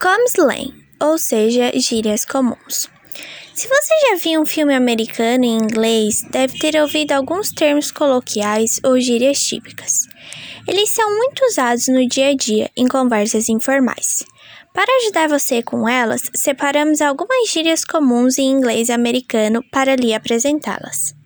Common slang, ou seja, gírias comuns. Se você já viu um filme americano em inglês, deve ter ouvido alguns termos coloquiais ou gírias típicas. Eles são muito usados no dia a dia em conversas informais. Para ajudar você com elas, separamos algumas gírias comuns em inglês americano para lhe apresentá-las.